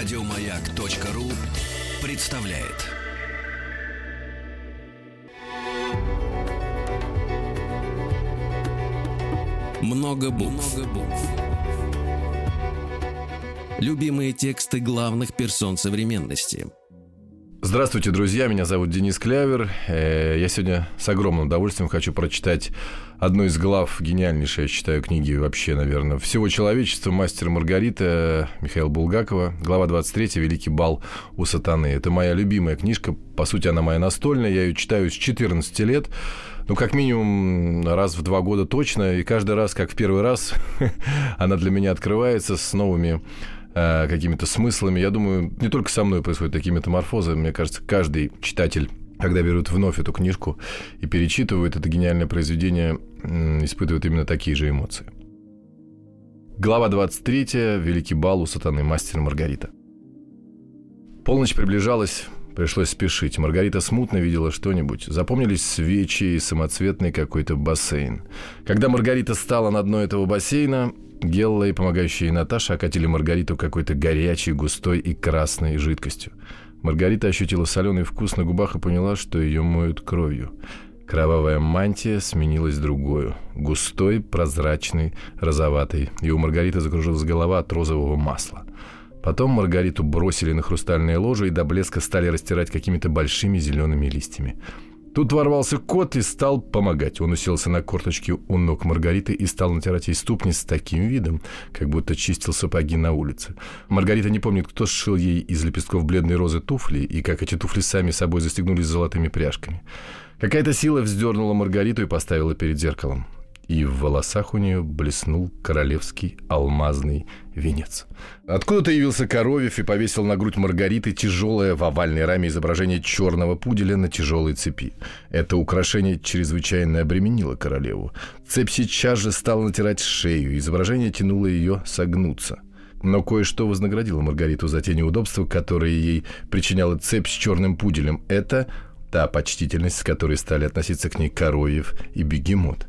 Радиомаяк.ру представляет. Много букв. Любимые тексты главных персон современности – Здравствуйте, друзья, меня зовут Денис Клявер. Э, я сегодня с огромным удовольствием хочу прочитать одну из глав гениальнейшей, я считаю, книги вообще, наверное, всего человечества «Мастер Маргарита» Михаила Булгакова. Глава 23 «Великий бал у сатаны». Это моя любимая книжка, по сути, она моя настольная, я ее читаю с 14 лет. Ну, как минимум раз в два года точно, и каждый раз, как в первый раз, она для меня открывается с новыми Э, какими-то смыслами. Я думаю, не только со мной происходят такие метаморфозы. Мне кажется, каждый читатель когда берут вновь эту книжку и перечитывают это гениальное произведение, испытывают именно такие же эмоции. Глава 23. Великий бал у сатаны. Мастер Маргарита. Полночь приближалась, пришлось спешить. Маргарита смутно видела что-нибудь. Запомнились свечи и самоцветный какой-то бассейн. Когда Маргарита стала на дно этого бассейна, Гелла и помогающие Наташа окатили Маргариту какой-то горячей, густой и красной жидкостью. Маргарита ощутила соленый вкус на губах и поняла, что ее моют кровью. Кровавая мантия сменилась другой, густой, прозрачной, розоватой, и у Маргариты закружилась голова от розового масла. Потом Маргариту бросили на хрустальное ложе и до блеска стали растирать какими-то большими зелеными листьями. Тут ворвался кот и стал помогать. Он уселся на корточки у ног Маргариты и стал натирать ей ступни с таким видом, как будто чистил сапоги на улице. Маргарита не помнит, кто сшил ей из лепестков бледной розы туфли и как эти туфли сами собой застегнулись золотыми пряжками. Какая-то сила вздернула Маргариту и поставила перед зеркалом и в волосах у нее блеснул королевский алмазный венец. Откуда-то явился Коровьев и повесил на грудь Маргариты тяжелое в овальной раме изображение черного пуделя на тяжелой цепи. Это украшение чрезвычайно обременило королеву. Цепь сейчас же стала натирать шею, изображение тянуло ее согнуться. Но кое-что вознаградило Маргариту за те неудобства, которые ей причиняла цепь с черным пуделем. Это та почтительность, с которой стали относиться к ней Коровьев и Бегемот.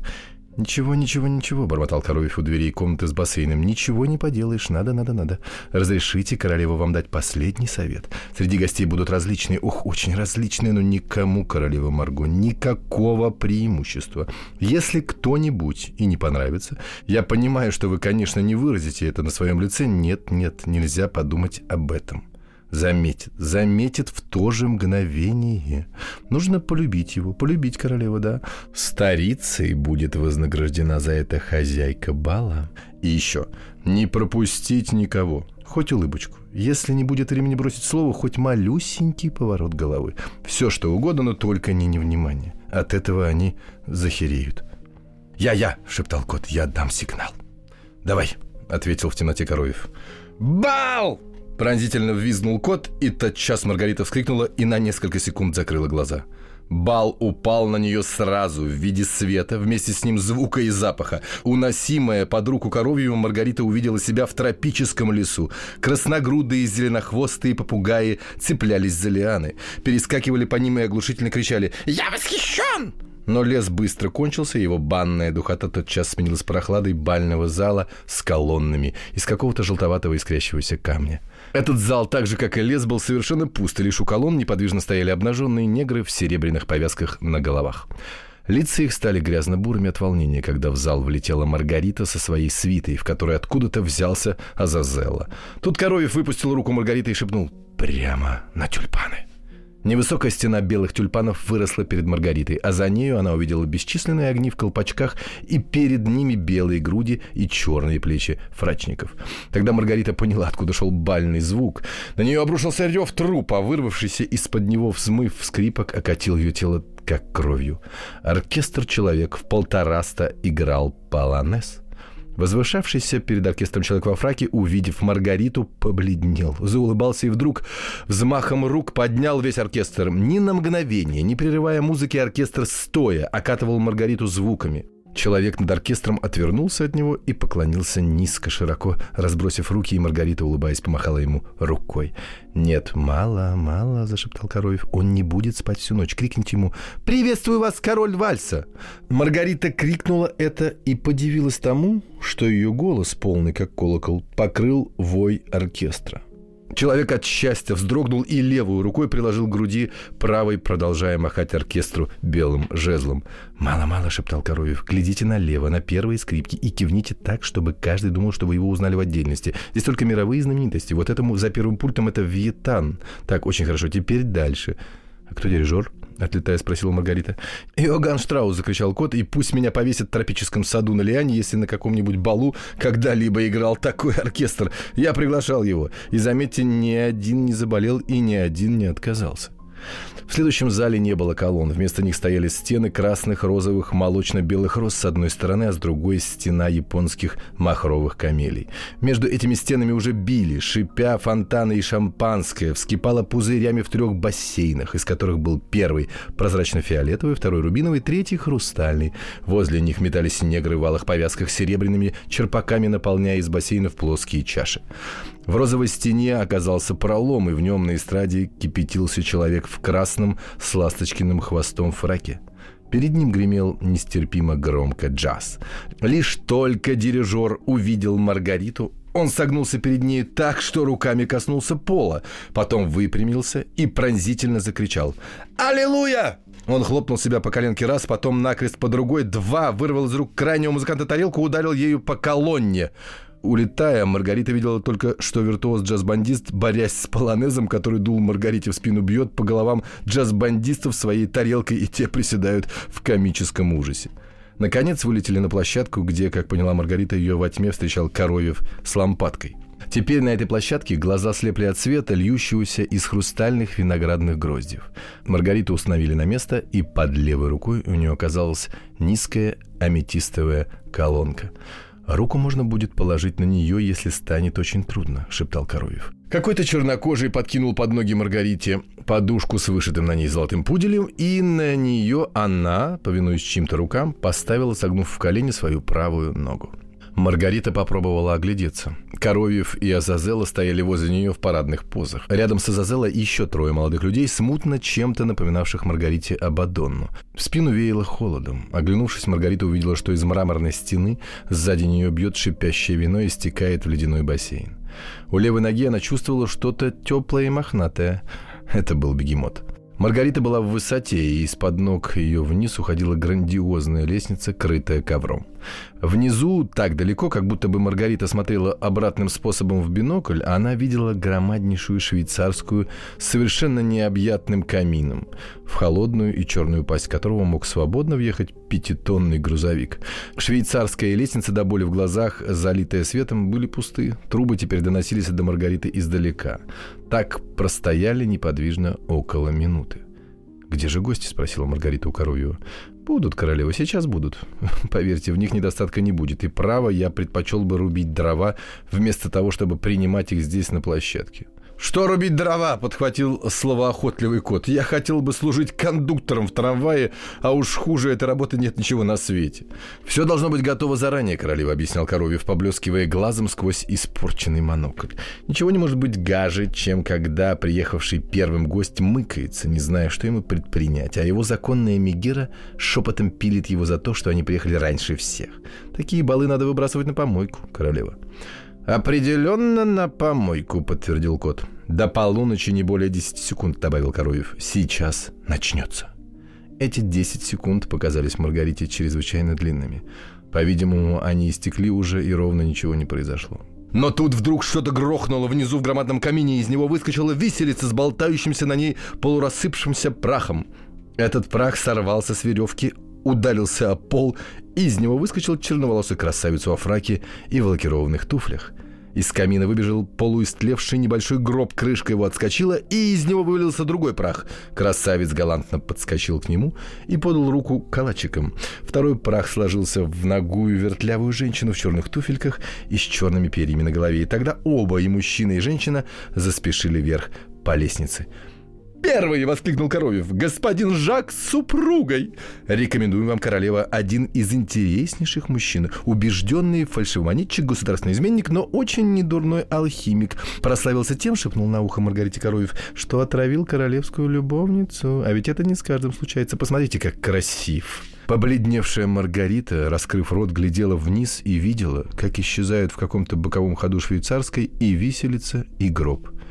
«Ничего, ничего, ничего», — бормотал Коровьев у дверей комнаты с бассейном. «Ничего не поделаешь, надо, надо, надо. Разрешите королеву вам дать последний совет. Среди гостей будут различные, ух, очень различные, но никому, королева Марго, никакого преимущества. Если кто-нибудь и не понравится, я понимаю, что вы, конечно, не выразите это на своем лице. Нет, нет, нельзя подумать об этом заметит, заметит в то же мгновение. Нужно полюбить его, полюбить королеву, да. Старицей будет вознаграждена за это хозяйка бала. И еще, не пропустить никого, хоть улыбочку. Если не будет времени бросить слово, хоть малюсенький поворот головы. Все, что угодно, но только не невнимание. От этого они захереют. «Я-я!» — шептал кот. «Я дам сигнал». «Давай!» — ответил в темноте Короев. «Бал!» Пронзительно ввизнул кот, и тотчас Маргарита вскрикнула и на несколько секунд закрыла глаза. Бал упал на нее сразу в виде света, вместе с ним звука и запаха. Уносимая под руку коровью, Маргарита увидела себя в тропическом лесу. Красногрудые зеленохвостые попугаи цеплялись за лианы, перескакивали по ним и оглушительно кричали «Я восхищен!» Но лес быстро кончился, его банная духота тотчас сменилась прохладой бального зала с колоннами из какого-то желтоватого искрящегося камня. Этот зал, так же как и лес, был совершенно пуст, и лишь у колонн неподвижно стояли обнаженные негры в серебряных повязках на головах. Лица их стали грязно-бурыми от волнения, когда в зал влетела Маргарита со своей свитой, в которой откуда-то взялся Азазелла. Тут Коровьев выпустил руку Маргариты и шепнул «Прямо на тюльпаны». Невысокая стена белых тюльпанов выросла перед Маргаритой, а за нею она увидела бесчисленные огни в колпачках и перед ними белые груди и черные плечи фрачников. Тогда Маргарита поняла, откуда шел бальный звук. На нее обрушился рев трупа, вырвавшийся из-под него взмыв скрипок, окатил ее тело как кровью. Оркестр человек в полтораста играл полонез. Возвышавшийся перед оркестром человек во фраке, увидев Маргариту, побледнел, заулыбался и вдруг взмахом рук поднял весь оркестр. Ни на мгновение, не прерывая музыки, оркестр стоя окатывал Маргариту звуками. Человек над оркестром отвернулся от него и поклонился низко, широко, разбросив руки, и Маргарита, улыбаясь, помахала ему рукой. «Нет, мало, мало», — зашептал Короев. «Он не будет спать всю ночь. Крикните ему «Приветствую вас, король вальса!» Маргарита крикнула это и подивилась тому, что ее голос, полный как колокол, покрыл вой оркестра. Человек от счастья вздрогнул и левую рукой приложил к груди, правой продолжая махать оркестру белым жезлом. «Мало-мало», — шептал Коровьев, — «глядите налево, на первые скрипки и кивните так, чтобы каждый думал, что вы его узнали в отдельности. Здесь только мировые знаменитости. Вот этому за первым пультом это Вьетан. Так, очень хорошо. Теперь дальше». «А кто дирижер?» — отлетая спросила Маргарита. «Иоганн Штраус!» — закричал кот, «и пусть меня повесят в тропическом саду на Лиане, если на каком-нибудь балу когда-либо играл такой оркестр. Я приглашал его. И, заметьте, ни один не заболел и ни один не отказался». В следующем зале не было колонн. Вместо них стояли стены красных, розовых, молочно-белых роз с одной стороны, а с другой стена японских махровых камелий. Между этими стенами уже били, шипя фонтаны и шампанское, вскипало пузырями в трех бассейнах, из которых был первый прозрачно-фиолетовый, второй рубиновый, третий хрустальный. Возле них метались негры в алых повязках серебряными черпаками, наполняя из бассейнов плоские чаши. В розовой стене оказался пролом, и в нем на эстраде кипятился человек в красном с ласточкиным хвостом фраке. Перед ним гремел нестерпимо громко джаз. Лишь только дирижер увидел Маргариту, он согнулся перед ней так, что руками коснулся пола, потом выпрямился и пронзительно закричал «Аллилуйя!» Он хлопнул себя по коленке раз, потом накрест по другой, два, вырвал из рук крайнего музыканта тарелку, ударил ею по колонне. Улетая, Маргарита видела только, что виртуоз-джаз-бандист, борясь с полонезом, который дул Маргарите в спину, бьет по головам джаз-бандистов своей тарелкой, и те приседают в комическом ужасе. Наконец вылетели на площадку, где, как поняла Маргарита, ее во тьме встречал Коровьев с лампадкой. Теперь на этой площадке глаза слепли от света, льющегося из хрустальных виноградных гроздьев. Маргариту установили на место, и под левой рукой у нее оказалась низкая аметистовая колонка – «Руку можно будет положить на нее, если станет очень трудно», — шептал Коровьев. Какой-то чернокожий подкинул под ноги Маргарите подушку с вышитым на ней золотым пуделем, и на нее она, повинуясь чьим-то рукам, поставила, согнув в колени свою правую ногу. Маргарита попробовала оглядеться. Коровьев и Азазела стояли возле нее в парадных позах. Рядом с Азазела еще трое молодых людей, смутно чем-то напоминавших Маргарите Абадонну. В спину веяло холодом. Оглянувшись, Маргарита увидела, что из мраморной стены сзади нее бьет шипящее вино и стекает в ледяной бассейн. У левой ноги она чувствовала что-то теплое и мохнатое. Это был бегемот. Маргарита была в высоте, и из-под ног ее вниз уходила грандиозная лестница, крытая ковром. Внизу, так далеко, как будто бы Маргарита смотрела обратным способом в бинокль, она видела громаднейшую швейцарскую с совершенно необъятным камином, в холодную и черную пасть которого мог свободно въехать пятитонный грузовик. Швейцарская лестница до боли в глазах, залитая светом, были пусты. Трубы теперь доносились до Маргариты издалека. Так простояли неподвижно около минуты. «Где же гости?» – спросила Маргарита у Коровьева. «Будут, королева, сейчас будут. Поверьте, в них недостатка не будет. И право, я предпочел бы рубить дрова, вместо того, чтобы принимать их здесь на площадке. «Что рубить дрова?» — подхватил словоохотливый кот. «Я хотел бы служить кондуктором в трамвае, а уж хуже этой работы нет ничего на свете». «Все должно быть готово заранее», — королева объяснял Коровьев, поблескивая глазом сквозь испорченный монокль. «Ничего не может быть гаже, чем когда приехавший первым гость мыкается, не зная, что ему предпринять, а его законная Мегера шепотом пилит его за то, что они приехали раньше всех. Такие балы надо выбрасывать на помойку, королева». «Определенно на помойку», — подтвердил кот. «До полуночи не более 10 секунд», — добавил Коровьев. «Сейчас начнется». Эти 10 секунд показались Маргарите чрезвычайно длинными. По-видимому, они истекли уже, и ровно ничего не произошло. Но тут вдруг что-то грохнуло внизу в громадном камине, и из него выскочила виселица с болтающимся на ней полурассыпшимся прахом. Этот прах сорвался с веревки, ударился о пол, и из него выскочил черноволосый красавец во фраке и в лакированных туфлях. Из камина выбежал полуистлевший небольшой гроб, крышка его отскочила, и из него вывалился другой прах. Красавец галантно подскочил к нему и подал руку калачиком. Второй прах сложился в ногую вертлявую женщину в черных туфельках и с черными перьями на голове. И тогда оба, и мужчина, и женщина, заспешили вверх по лестнице. «Первый!» — воскликнул Коровьев. «Господин Жак с супругой!» «Рекомендуем вам, королева, один из интереснейших мужчин. Убежденный фальшивомонетчик, государственный изменник, но очень недурной алхимик. Прославился тем, шепнул на ухо Маргарите Коровьев, что отравил королевскую любовницу. А ведь это не с каждым случается. Посмотрите, как красив!» Побледневшая Маргарита, раскрыв рот, глядела вниз и видела, как исчезают в каком-то боковом ходу швейцарской и виселица, и гроб –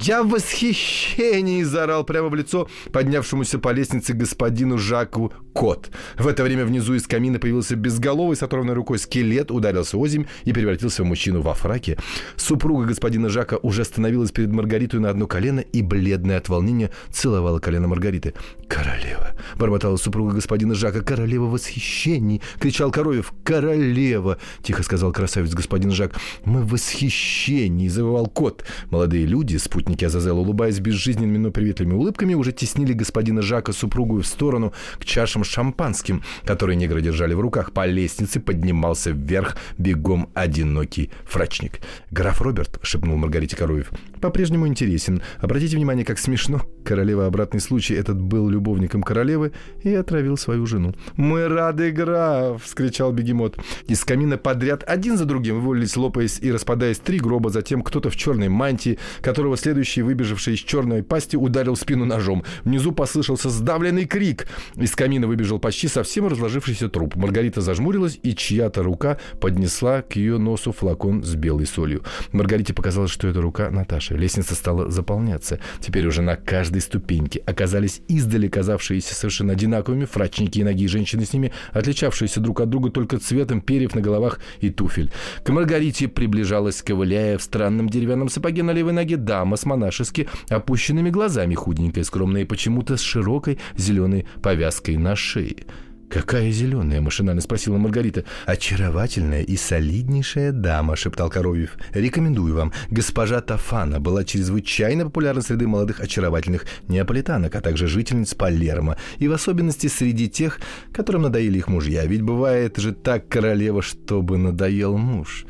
Я в восхищении!» – заорал прямо в лицо поднявшемуся по лестнице господину Жаку кот. В это время внизу из камина появился безголовый с оторванной рукой скелет, ударился озимь и превратился в мужчину во фраке. Супруга господина Жака уже становилась перед Маргаритой на одно колено и, бледная от волнения, целовала колено Маргариты. «Королева!» – бормотала супруга господина Жака. «Королева в восхищении!» – кричал Коровев. «Королева!» – тихо сказал красавец господин Жак. «Мы в восхищении!» – завывал кот. Молодые люди, спутники Азазела, улыбаясь безжизненными, но приветливыми улыбками, уже теснили господина Жака супругу в сторону к чашам шампанским, которые негры держали в руках. По лестнице поднимался вверх бегом одинокий фрачник. «Граф Роберт», — шепнул Маргарите Коровев, — «по-прежнему интересен. Обратите внимание, как смешно. Королева обратный случай. Этот был любовником королевы и отравил свою жену». «Мы рады, граф!» — вскричал бегемот. Из камина подряд один за другим вывалились, лопаясь и распадаясь три гроба. Затем кто-то в черной мантии, которого следующий, выбежавший из черной пасти, ударил спину ножом. Внизу послышался сдавленный крик. Из камина вы выбежал почти совсем разложившийся труп. Маргарита зажмурилась, и чья-то рука поднесла к ее носу флакон с белой солью. Маргарите показалось, что это рука Наташи. Лестница стала заполняться. Теперь уже на каждой ступеньке оказались издали казавшиеся совершенно одинаковыми фрачники и ноги женщины с ними, отличавшиеся друг от друга только цветом перьев на головах и туфель. К Маргарите приближалась, ковыляя в странном деревянном сапоге на левой ноге, дама с монашески опущенными глазами, худенькая, скромная и почему-то с широкой зеленой повязкой на шее. «Какая зеленая?» – машинально спросила Маргарита. «Очаровательная и солиднейшая дама», – шептал Коровьев. «Рекомендую вам. Госпожа Тафана была чрезвычайно популярна среди молодых очаровательных неаполитанок, а также жительниц Палермо, и в особенности среди тех, которым надоели их мужья. Ведь бывает же так, королева, чтобы надоел муж».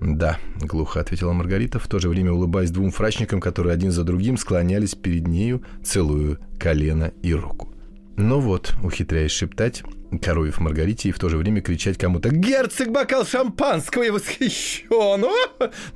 «Да», — глухо ответила Маргарита, в то же время улыбаясь двум фрачникам, которые один за другим склонялись перед нею, целую колено и руку. Ну вот, ухитряясь шептать, Коровьев Маргарите и в то же время кричать кому-то «Герцог бокал шампанского! Я восхищен!»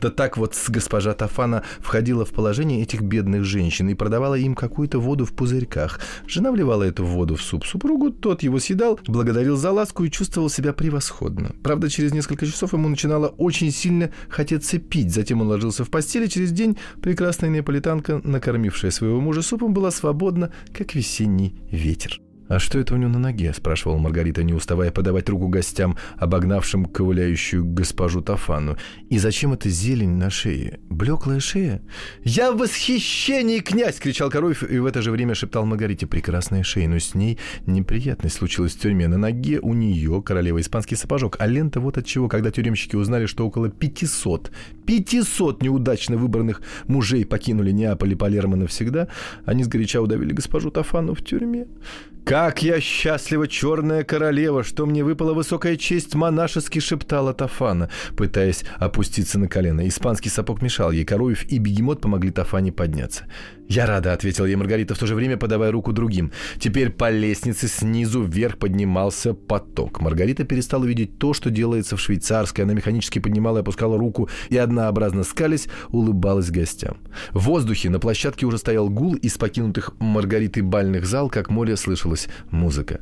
Да так вот госпожа Тафана входила в положение этих бедных женщин и продавала им какую-то воду в пузырьках. Жена вливала эту воду в суп супругу, тот его съедал, благодарил за ласку и чувствовал себя превосходно. Правда, через несколько часов ему начинало очень сильно хотеться пить. Затем он ложился в постели. Через день прекрасная неаполитанка, накормившая своего мужа супом, была свободна, как весенний ветер. «А что это у него на ноге?» – спрашивала Маргарита, не уставая подавать руку гостям, обогнавшим ковыляющую госпожу Тафану. «И зачем эта зелень на шее? Блеклая шея?» «Я в восхищении, князь!» – кричал Коровьев, и в это же время шептал Маргарите. «Прекрасная шея, но с ней неприятность случилась в тюрьме. На ноге у нее королева испанский сапожок, а лента вот от чего, когда тюремщики узнали, что около 500, 500 неудачно выбранных мужей покинули Неаполь и Палермо навсегда, они сгоряча удавили госпожу Тафану в тюрьме». «Как я счастлива, черная королева, что мне выпала высокая честь!» монашески шептала Тафана, пытаясь опуститься на колено. Испанский сапог мешал ей. Коровьев и бегемот помогли Тафане подняться. «Я рада», — ответила ей Маргарита, в то же время подавая руку другим. Теперь по лестнице снизу вверх поднимался поток. Маргарита перестала видеть то, что делается в швейцарской. Она механически поднимала и опускала руку и однообразно скались, улыбалась гостям. В воздухе на площадке уже стоял гул из покинутых Маргаритой бальных зал, как море слышалась музыка.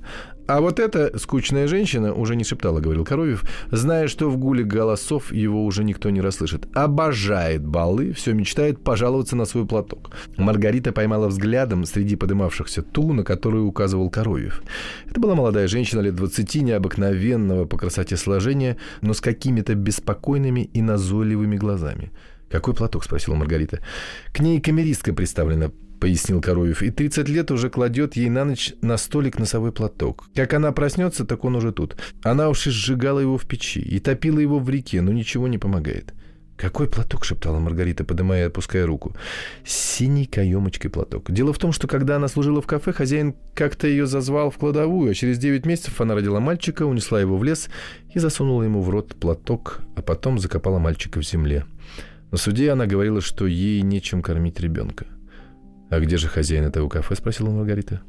А вот эта скучная женщина уже не шептала, говорил Коровьев, зная, что в гуле голосов его уже никто не расслышит. Обожает балы, все мечтает пожаловаться на свой платок. Маргарита поймала взглядом среди подымавшихся ту, на которую указывал Коровьев. Это была молодая женщина лет 20, необыкновенного по красоте сложения, но с какими-то беспокойными и назойливыми глазами. «Какой платок?» – спросила Маргарита. «К ней камеристка представлена пояснил Коровьев, и 30 лет уже кладет ей на ночь на столик носовой платок. Как она проснется, так он уже тут. Она уж и сжигала его в печи, и топила его в реке, но ничего не помогает. «Какой платок?» — шептала Маргарита, поднимая и опуская руку. «Синий каемочкой платок. Дело в том, что когда она служила в кафе, хозяин как-то ее зазвал в кладовую, а через 9 месяцев она родила мальчика, унесла его в лес и засунула ему в рот платок, а потом закопала мальчика в земле. На суде она говорила, что ей нечем кормить ребенка. «А где же хозяин этого кафе?» – спросила Маргарита.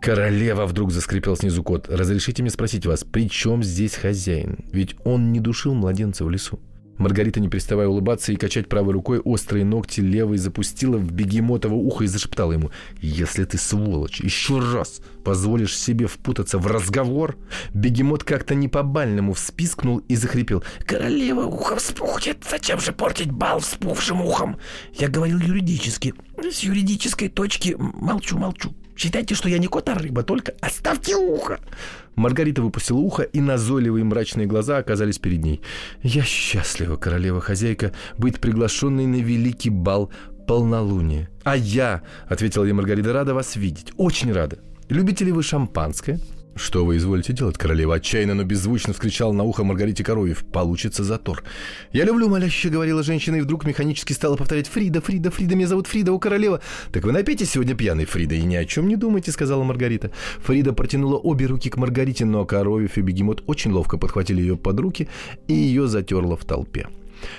«Королева!» – вдруг заскрипел снизу кот. «Разрешите мне спросить вас, при чем здесь хозяин? Ведь он не душил младенца в лесу». Маргарита, не переставая улыбаться и качать правой рукой, острые ногти левой запустила в бегемотово ухо и зашептала ему. «Если ты, сволочь, еще раз позволишь себе впутаться в разговор...» Бегемот как-то не по-бальному вспискнул и захрипел. «Королева ухо вспухнет! Зачем же портить бал вспухшим ухом?» Я говорил юридически. С юридической точки молчу, молчу. Считайте, что я не кот, а рыба, только оставьте ухо!» Маргарита выпустила ухо, и назойливые мрачные глаза оказались перед ней. «Я счастлива, королева-хозяйка, быть приглашенной на великий бал полнолуния». «А я», — ответила ей Маргарита, — «рада вас видеть, очень рада. Любите ли вы шампанское?» «Что вы изволите делать, королева?» Отчаянно, но беззвучно вскричал на ухо Маргарите Коровьев. «Получится затор». «Я люблю моляще», — говорила женщина, и вдруг механически стала повторять «Фрида, Фрида, Фрида, меня зовут Фрида, у королева». «Так вы напейте сегодня пьяный, Фрида, и ни о чем не думайте», — сказала Маргарита. Фрида протянула обе руки к Маргарите, но Коровьев и Бегемот очень ловко подхватили ее под руки, и ее затерла в толпе.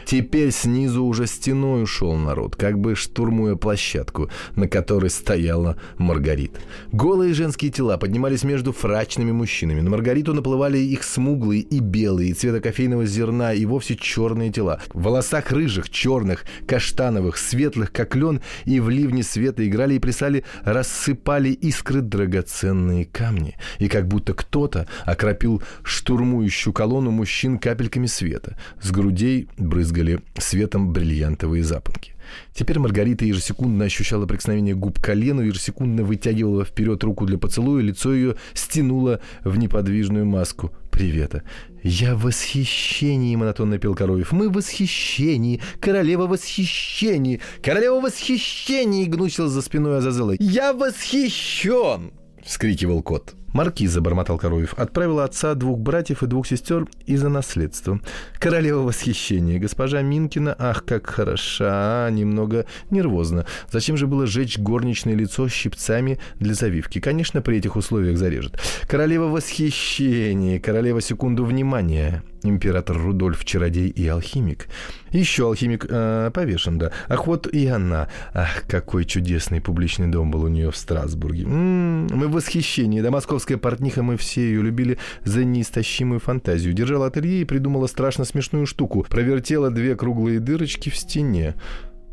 Теперь снизу уже стеной ушел народ, как бы штурмуя площадку, на которой стояла Маргарита. Голые женские тела поднимались между фрачными мужчинами. На Маргариту наплывали их смуглые и белые, цвета кофейного зерна, и вовсе черные тела. В волосах рыжих, черных, каштановых, светлых, как лен, и в ливне света играли и плясали, рассыпали искры драгоценные камни. И как будто кто-то окропил штурмующую колонну мужчин капельками света. С грудей брызгали светом бриллиантовые запонки. Теперь Маргарита ежесекундно ощущала прикосновение губ к колену, ежесекундно вытягивала вперед руку для поцелуя, лицо ее стянуло в неподвижную маску привета. «Я в восхищении», — монотонно пел Коровьев. «Мы в восхищении! Королева в восхищении! Королева в восхищении!» — гнусил за спиной Азазела. «Я восхищен!» — вскрикивал кот. Маркиза, бормотал Коровьев, отправила отца, двух братьев и двух сестер из-за наследства. Королева восхищения. Госпожа Минкина, ах, как хороша, немного нервозно. Зачем же было жечь горничное лицо щипцами для завивки? Конечно, при этих условиях зарежет. Королева восхищения, королева секунду внимания император Рудольф Чародей и алхимик. Еще алхимик э, повешен, да. Ах, вот и она. Ах, какой чудесный публичный дом был у нее в Страсбурге. М-м, мы в восхищении. Да, московская портниха, мы все ее любили за неистощимую фантазию. Держала ателье и придумала страшно смешную штуку. Провертела две круглые дырочки в стене.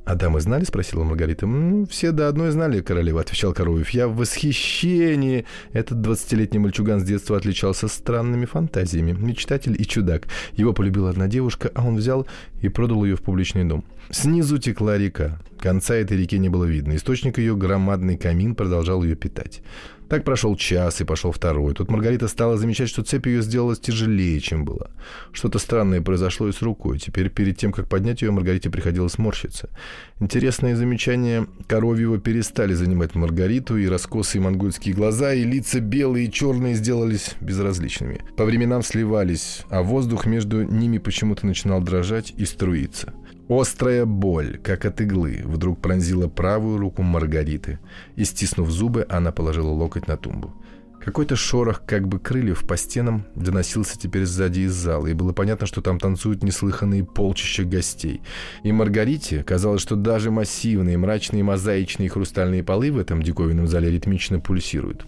«А дамы знали?» — спросила Маргарита. «Ну, все до одной знали, королева», — отвечал Коровьев. «Я в восхищении!» Этот двадцатилетний мальчуган с детства отличался странными фантазиями. Мечтатель и чудак. Его полюбила одна девушка, а он взял и продал ее в публичный дом. Снизу текла река. Конца этой реки не было видно. Источник ее, громадный камин, продолжал ее питать. Так прошел час и пошел второй. Тут Маргарита стала замечать, что цепь ее сделалась тяжелее, чем была. Что-то странное произошло и с рукой. Теперь перед тем, как поднять ее, Маргарите приходилось морщиться. Интересные замечания Коровьева перестали занимать Маргариту, и раскосые монгольские глаза, и лица белые и черные сделались безразличными. По временам сливались, а воздух между ними почему-то начинал дрожать и струиться. Острая боль, как от иглы, вдруг пронзила правую руку Маргариты, и, стиснув зубы, она положила локоть на тумбу. Какой-то шорох, как бы крыльев по стенам, доносился теперь сзади из зала, и было понятно, что там танцуют неслыханные полчища гостей. И Маргарите казалось, что даже массивные, мрачные, мозаичные хрустальные полы в этом диковинном зале ритмично пульсируют.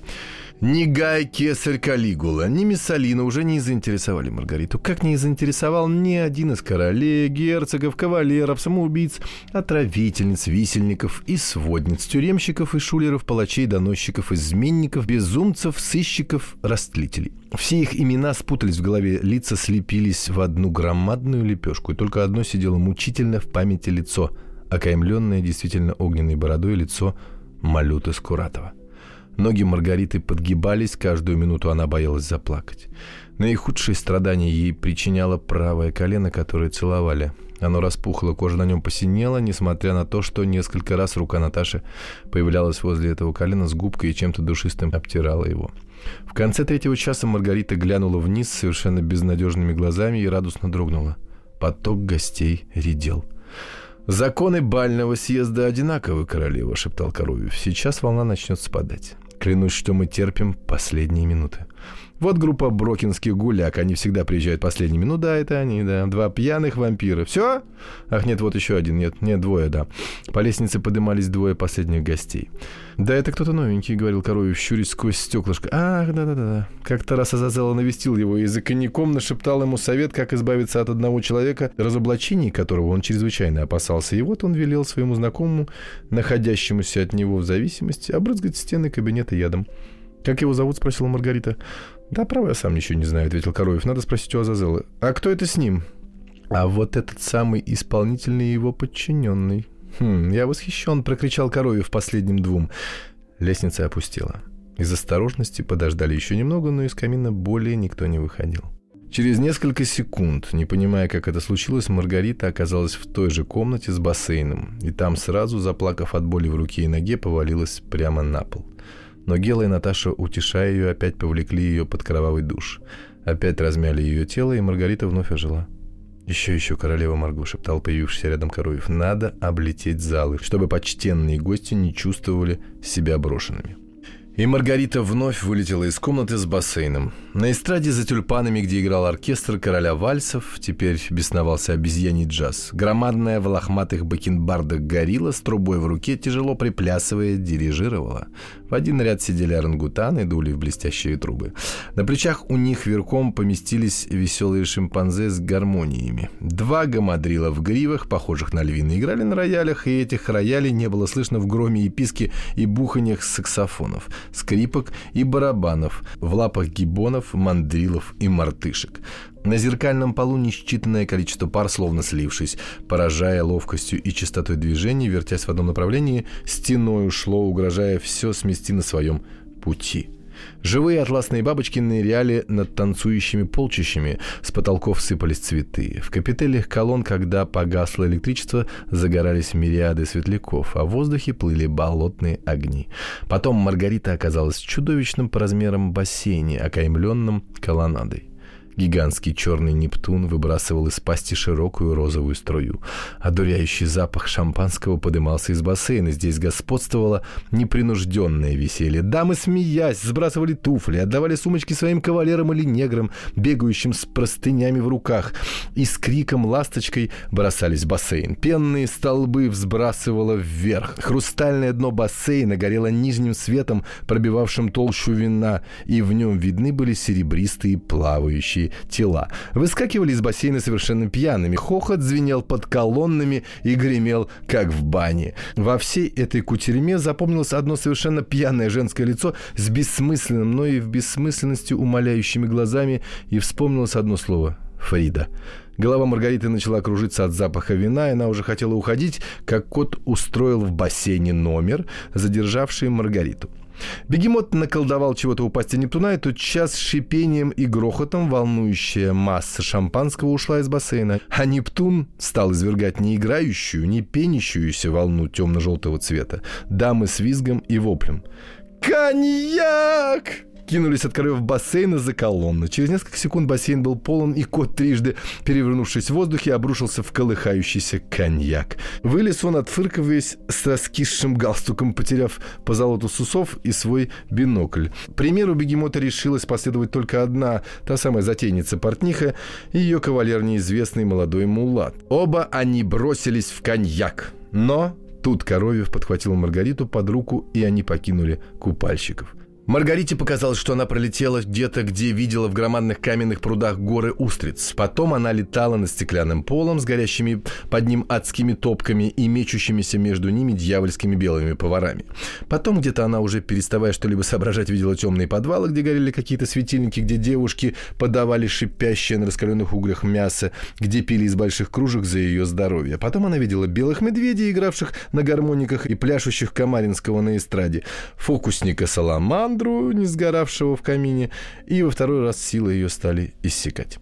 Ни Гай Кесарь Калигула, ни Миссалина уже не заинтересовали Маргариту. Как не заинтересовал ни один из королей, герцогов, кавалеров, самоубийц, отравительниц, висельников и сводниц, тюремщиков и шулеров, палачей, доносчиков, изменников, безумцев, сыщиков, растлителей. Все их имена спутались в голове, лица слепились в одну громадную лепешку, и только одно сидело мучительно в памяти лицо, окаймленное действительно огненной бородой лицо Малюты Скуратова. Ноги Маргариты подгибались, каждую минуту она боялась заплакать. Наихудшие страдания ей причиняло правое колено, которое целовали. Оно распухло, кожа на нем посинела, несмотря на то, что несколько раз рука Наташи появлялась возле этого колена с губкой и чем-то душистым обтирала его. В конце третьего часа Маргарита глянула вниз совершенно безнадежными глазами и радостно дрогнула. Поток гостей редел. «Законы бального съезда одинаковы, королева», — шептал Коровьев. «Сейчас волна начнет спадать. Клянусь, что мы терпим последние минуты. Вот группа брокинских гуляк, они всегда приезжают последними. Ну да, это они, да. Два пьяных вампира. Все? Ах, нет, вот еще один. Нет, нет, двое, да. По лестнице поднимались двое последних гостей. Да, это кто-то новенький, говорил Коровьев, щурясь сквозь стеклышко. Ах, да-да-да. Как-то раз Азазела навестил его и за коньяком нашептал ему совет, как избавиться от одного человека, разоблачений которого он чрезвычайно опасался. И вот он велел своему знакомому, находящемуся от него в зависимости, обрызгать стены кабинета ядом. «Как его зовут?» — спросила Маргарита. «Да, право, я сам ничего не знаю», — ответил Коровьев. «Надо спросить у Азазелы. А кто это с ним?» «А вот этот самый исполнительный его подчиненный». «Хм, я восхищен», — прокричал Коровьев последним двум. Лестница опустела. Из осторожности подождали еще немного, но из камина более никто не выходил. Через несколько секунд, не понимая, как это случилось, Маргарита оказалась в той же комнате с бассейном, и там сразу, заплакав от боли в руке и ноге, повалилась прямо на пол. Но Гела и Наташа, утешая ее, опять повлекли ее под кровавый душ. Опять размяли ее тело, и Маргарита вновь ожила. «Еще, еще, королева Марго», — шептал появившийся рядом Коровьев. «Надо облететь залы, чтобы почтенные гости не чувствовали себя брошенными». И Маргарита вновь вылетела из комнаты с бассейном. На эстраде за тюльпанами, где играл оркестр короля вальсов, теперь бесновался обезьяний джаз. Громадная в лохматых бакенбардах горилла с трубой в руке, тяжело приплясывая, дирижировала. В один ряд сидели орангутаны, дули в блестящие трубы. На плечах у них верхом поместились веселые шимпанзе с гармониями. Два гамадрила в гривах, похожих на львины, играли на роялях, и этих роялей не было слышно в громе и писке и буханьях саксофонов, скрипок и барабанов, в лапах гибонов, мандрилов и мартышек. На зеркальном полу несчитанное количество пар, словно слившись, поражая ловкостью и частотой движений, вертясь в одном направлении, стеной ушло, угрожая все смести на своем пути. Живые атласные бабочки ныряли над танцующими полчищами, с потолков сыпались цветы. В капителях колонн, когда погасло электричество, загорались мириады светляков, а в воздухе плыли болотные огни. Потом Маргарита оказалась в чудовищном по размерам бассейне, окаймленном колоннадой. Гигантский черный Нептун выбрасывал из пасти широкую розовую струю. Одуряющий запах шампанского подымался из бассейна. Здесь господствовало непринужденное веселье. Дамы, смеясь, сбрасывали туфли, отдавали сумочки своим кавалерам или неграм, бегающим с простынями в руках, и с криком ласточкой бросались в бассейн. Пенные столбы взбрасывало вверх. Хрустальное дно бассейна горело нижним светом, пробивавшим толщу вина, и в нем видны были серебристые плавающие человеческие тела. Выскакивали из бассейна совершенно пьяными. Хохот звенел под колоннами и гремел, как в бане. Во всей этой кутерьме запомнилось одно совершенно пьяное женское лицо с бессмысленным, но и в бессмысленности умоляющими глазами, и вспомнилось одно слово — Фрида. Голова Маргариты начала кружиться от запаха вина, и она уже хотела уходить, как кот устроил в бассейне номер, задержавший Маргариту. Бегемот наколдовал чего-то у пасти Нептуна, и тут час с шипением и грохотом волнующая масса шампанского ушла из бассейна, а Нептун стал извергать не играющую, не пенящуюся волну темно-желтого цвета, дамы с визгом и воплем. «Коньяк!» Кинулись от краев бассейна за колонну. Через несколько секунд бассейн был полон, и кот трижды, перевернувшись в воздухе, обрушился в колыхающийся коньяк. Вылез он, отфыркиваясь с раскисшим галстуком, потеряв по золоту сусов и свой бинокль. примеру бегемота решилась последовать только одна, та самая затейница-портниха и ее кавалер неизвестный молодой мулат. Оба они бросились в коньяк. Но Тут Коровьев подхватил Маргариту под руку, и они покинули купальщиков. Маргарите показалось, что она пролетела где-то, где видела в громадных каменных прудах горы устриц. Потом она летала над стеклянным полом с горящими под ним адскими топками и мечущимися между ними дьявольскими белыми поварами. Потом где-то она уже, переставая что-либо соображать, видела темные подвалы, где горели какие-то светильники, где девушки подавали шипящее на раскаленных углях мясо, где пили из больших кружек за ее здоровье. Потом она видела белых медведей, игравших на гармониках и пляшущих Камаринского на эстраде, фокусника Саламан, Андру, не сгоравшего в камине, и во второй раз силы ее стали иссякать.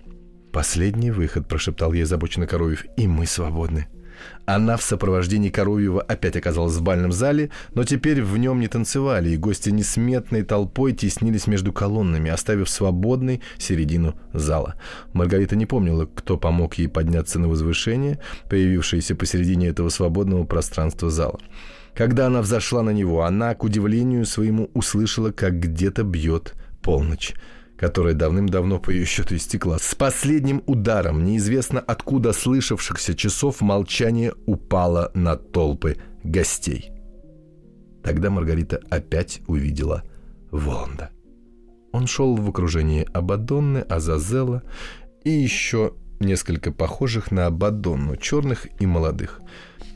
«Последний выход», — прошептал ей озабоченно Коровьев, — «и мы свободны». Она в сопровождении Коровьева опять оказалась в бальном зале, но теперь в нем не танцевали, и гости несметной толпой теснились между колоннами, оставив свободной середину зала. Маргарита не помнила, кто помог ей подняться на возвышение, появившееся посередине этого свободного пространства зала. Когда она взошла на него, она, к удивлению своему, услышала, как где-то бьет полночь. которая давным-давно по ее счету истекла. С последним ударом, неизвестно откуда слышавшихся часов, молчание упало на толпы гостей. Тогда Маргарита опять увидела Воланда. Он шел в окружении Абадонны, Азазела и еще несколько похожих на Абадонну, черных и молодых.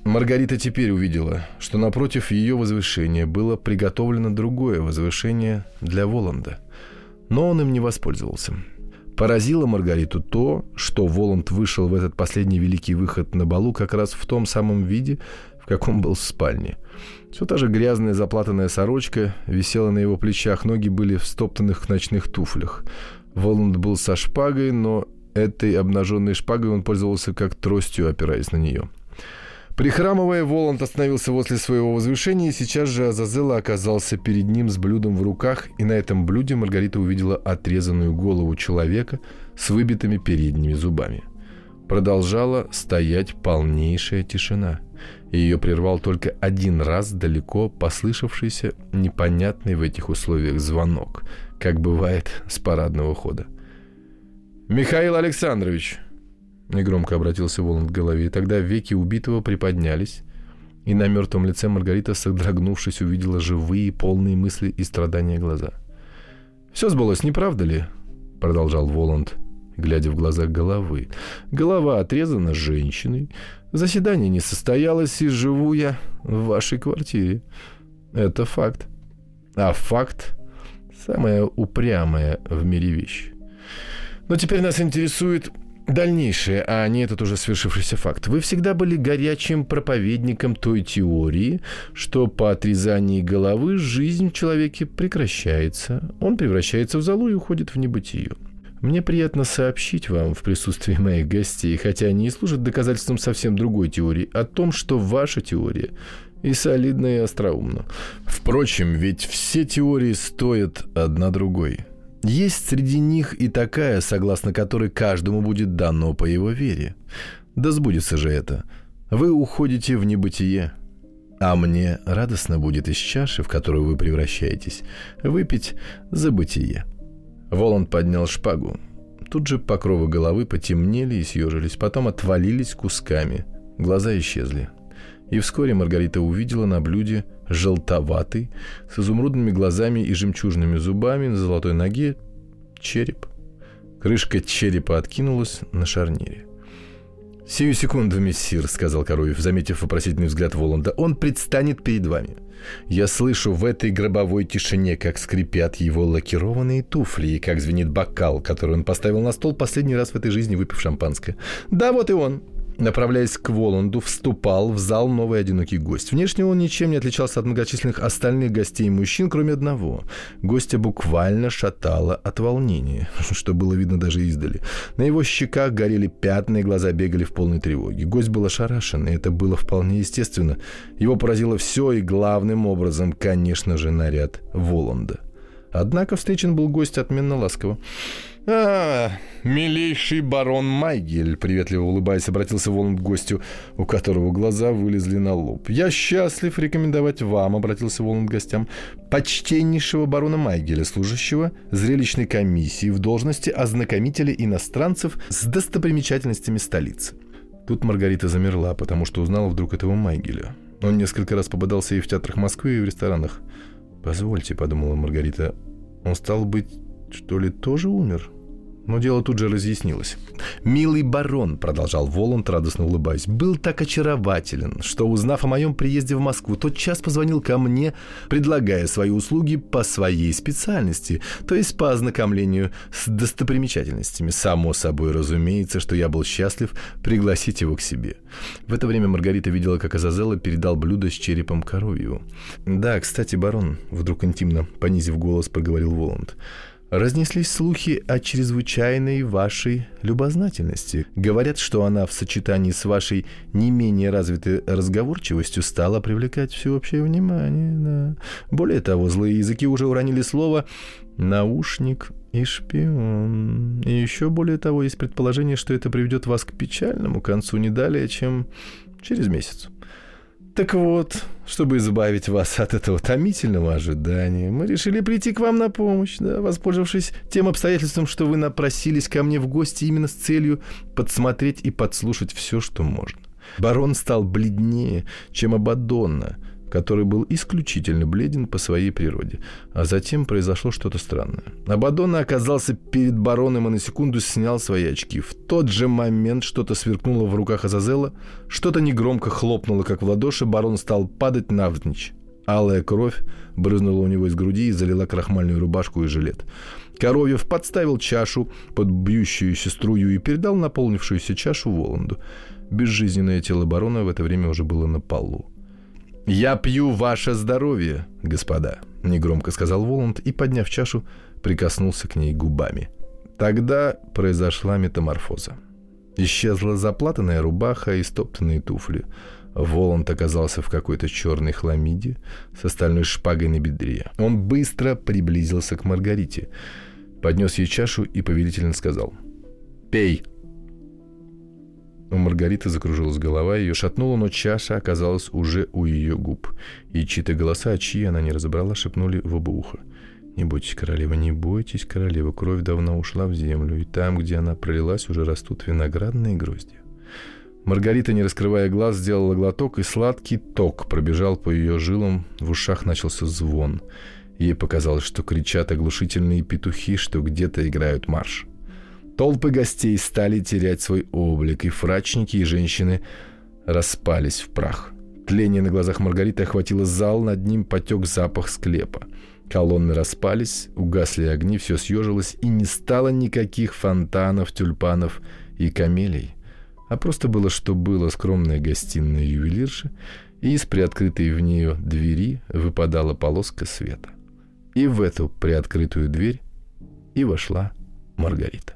Маргарита теперь увидела, что напротив ее возвышения было приготовлено другое возвышение для Воланда. Но он им не воспользовался. Поразило Маргариту то, что Воланд вышел в этот последний великий выход на балу как раз в том самом виде, в каком был в спальне. Все та же грязная заплатанная сорочка висела на его плечах, ноги были в стоптанных ночных туфлях. Воланд был со шпагой, но этой обнаженной шпагой он пользовался как тростью, опираясь на нее. Прихрамывая, Воланд остановился возле своего возвышения, и сейчас же Азазела оказался перед ним с блюдом в руках, и на этом блюде Маргарита увидела отрезанную голову человека с выбитыми передними зубами. Продолжала стоять полнейшая тишина – и ее прервал только один раз далеко послышавшийся непонятный в этих условиях звонок, как бывает с парадного хода. «Михаил Александрович!» Негромко обратился Воланд к голове, и тогда веки убитого приподнялись, и на мертвом лице Маргарита, содрогнувшись, увидела живые, полные мысли и страдания глаза. «Все сбылось, не правда ли?» — продолжал Воланд, глядя в глаза головы. «Голова отрезана женщиной, Заседание не состоялось, и живу я в вашей квартире. Это факт. А факт – самая упрямая в мире вещь. Но теперь нас интересует дальнейшее, а не этот уже свершившийся факт. Вы всегда были горячим проповедником той теории, что по отрезании головы жизнь в человеке прекращается. Он превращается в залу и уходит в небытие. Мне приятно сообщить вам в присутствии моих гостей, хотя они и служат доказательством совсем другой теории, о том, что ваша теория и солидна, и остроумна. Впрочем, ведь все теории стоят одна другой. Есть среди них и такая, согласно которой каждому будет дано по его вере. Да сбудется же это. Вы уходите в небытие, а мне радостно будет из чаши, в которую вы превращаетесь, выпить за бытие. Воланд поднял шпагу. Тут же покровы головы потемнели и съежились, потом отвалились кусками. Глаза исчезли. И вскоре Маргарита увидела на блюде желтоватый, с изумрудными глазами и жемчужными зубами на золотой ноге череп. Крышка черепа откинулась на шарнире. «Сию секунду, мессир», — сказал Коровьев, заметив вопросительный взгляд Воланда. «Он предстанет перед вами. Я слышу в этой гробовой тишине, как скрипят его лакированные туфли и как звенит бокал, который он поставил на стол последний раз в этой жизни, выпив шампанское. Да, вот и он направляясь к Воланду, вступал в зал новый одинокий гость. Внешне он ничем не отличался от многочисленных остальных гостей мужчин, кроме одного. Гостя буквально шатало от волнения, что было видно даже издали. На его щеках горели пятна, и глаза бегали в полной тревоге. Гость был ошарашен, и это было вполне естественно. Его поразило все, и главным образом, конечно же, наряд Воланда. Однако встречен был гость отменно ласково. «А, милейший барон Майгель», — приветливо улыбаясь, обратился Воланд к гостю, у которого глаза вылезли на лоб. «Я счастлив рекомендовать вам», — обратился Воланд к гостям, «почтеннейшего барона Майгеля, служащего зрелищной комиссии в должности ознакомителя иностранцев с достопримечательностями столицы». Тут Маргарита замерла, потому что узнала вдруг этого Майгеля. Он несколько раз попадался и в театрах Москвы, и в ресторанах. «Позвольте», — подумала Маргарита, — «он стал быть, что ли, тоже умер?» Но дело тут же разъяснилось. «Милый барон», — продолжал Воланд, радостно улыбаясь, «был так очарователен, что, узнав о моем приезде в Москву, тот час позвонил ко мне, предлагая свои услуги по своей специальности, то есть по ознакомлению с достопримечательностями. Само собой разумеется, что я был счастлив пригласить его к себе». В это время Маргарита видела, как Азазела передал блюдо с черепом коровью. «Да, кстати, барон», — вдруг интимно, понизив голос, проговорил Воланд, — Разнеслись слухи о чрезвычайной вашей любознательности. Говорят, что она в сочетании с вашей не менее развитой разговорчивостью стала привлекать всеобщее внимание. Да. Более того, злые языки уже уронили слово «наушник» и «шпион». И еще более того, есть предположение, что это приведет вас к печальному концу не далее, чем через месяц. Так вот, чтобы избавить вас от этого томительного ожидания, мы решили прийти к вам на помощь, да, воспользовавшись тем обстоятельством, что вы напросились ко мне в гости именно с целью подсмотреть и подслушать все, что можно. Барон стал бледнее, чем Абадонна, который был исключительно бледен по своей природе. А затем произошло что-то странное. Абадонна оказался перед бароном и на секунду снял свои очки. В тот же момент что-то сверкнуло в руках Азазела, что-то негромко хлопнуло, как в ладоши, барон стал падать навзничь. Алая кровь брызнула у него из груди и залила крахмальную рубашку и жилет. Коровьев подставил чашу под бьющуюся струю и передал наполнившуюся чашу Воланду. Безжизненное тело барона в это время уже было на полу. «Я пью ваше здоровье, господа», — негромко сказал Воланд и, подняв чашу, прикоснулся к ней губами. Тогда произошла метаморфоза. Исчезла заплатанная рубаха и стоптанные туфли. Воланд оказался в какой-то черной хламиде с остальной шпагой на бедре. Он быстро приблизился к Маргарите, поднес ей чашу и повелительно сказал «Пей». У Маргариты закружилась голова, ее шатнуло, но чаша оказалась уже у ее губ. И чьи-то голоса, чьи она не разобрала, шепнули в оба уха. «Не бойтесь, королева, не бойтесь, королева. Кровь давно ушла в землю, и там, где она пролилась, уже растут виноградные грозди». Маргарита, не раскрывая глаз, сделала глоток, и сладкий ток пробежал по ее жилам, в ушах начался звон. Ей показалось, что кричат оглушительные петухи, что где-то играют марш. Толпы гостей стали терять свой облик, и фрачники и женщины распались в прах. Тление на глазах Маргариты охватило зал, над ним потек запах склепа. Колонны распались, угасли огни, все съежилось, и не стало никаких фонтанов, тюльпанов и камелей. А просто было, что было скромная гостиная ювелирши, и из приоткрытой в нее двери выпадала полоска света. И в эту приоткрытую дверь и вошла Маргарита.